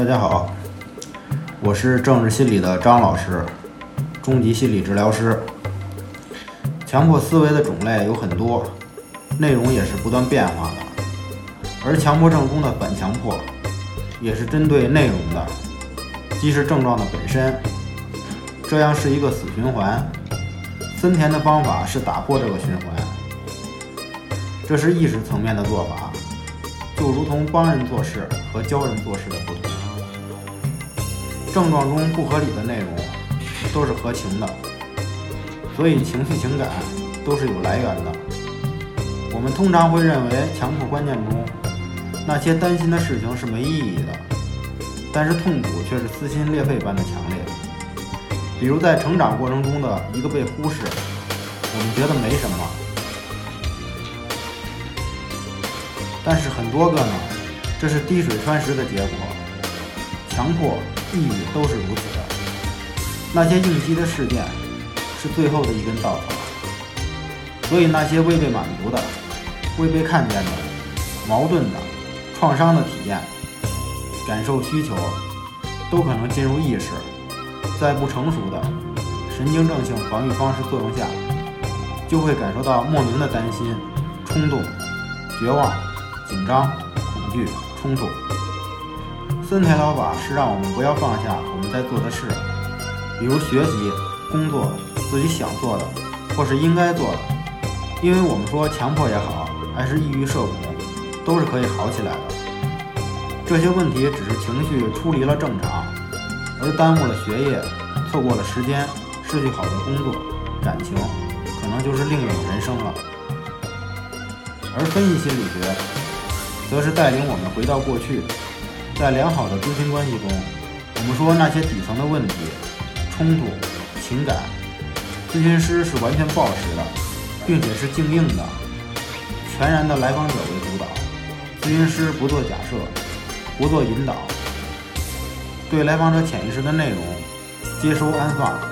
大家好，我是政治心理的张老师，中级心理治疗师。强迫思维的种类有很多，内容也是不断变化的。而强迫症中的反强迫，也是针对内容的，既是症状的本身，这样是一个死循环。森田的方法是打破这个循环，这是意识层面的做法，就如同帮人做事和教人做事的不同。症状中不合理的内容都是合情的，所以情绪情感都是有来源的。我们通常会认为强迫观念中那些担心的事情是没意义的，但是痛苦却是撕心裂肺般的强烈。比如在成长过程中的一个被忽视，我们觉得没什么，但是很多个呢，这是滴水穿石的结果。强迫、抑郁都是如此的。那些应激的事件是最后的一根稻草，所以那些未被满足的、未被看见的、矛盾的、创伤的体验、感受需求，都可能进入意识。在不成熟的神经症性防御方式作用下，就会感受到莫名的担心、冲动、绝望、紧张、恐惧、冲突。森田疗法是让我们不要放下我们在做的事，比如学习、工作、自己想做的或是应该做的，因为我们说强迫也好，还是抑郁社恐，都是可以好起来的。这些问题只是情绪出离了正常。而耽误了学业，错过了时间，失去好的工作，感情，可能就是另一种人生了。而分析心理学，则是带领我们回到过去，在良好的咨询关系中，我们说那些底层的问题、冲突、情感，咨询师是完全不实的，并且是静应的，全然的来访者为主导，咨询师不做假设，不做引导。对来访者潜意识的内容接收安放。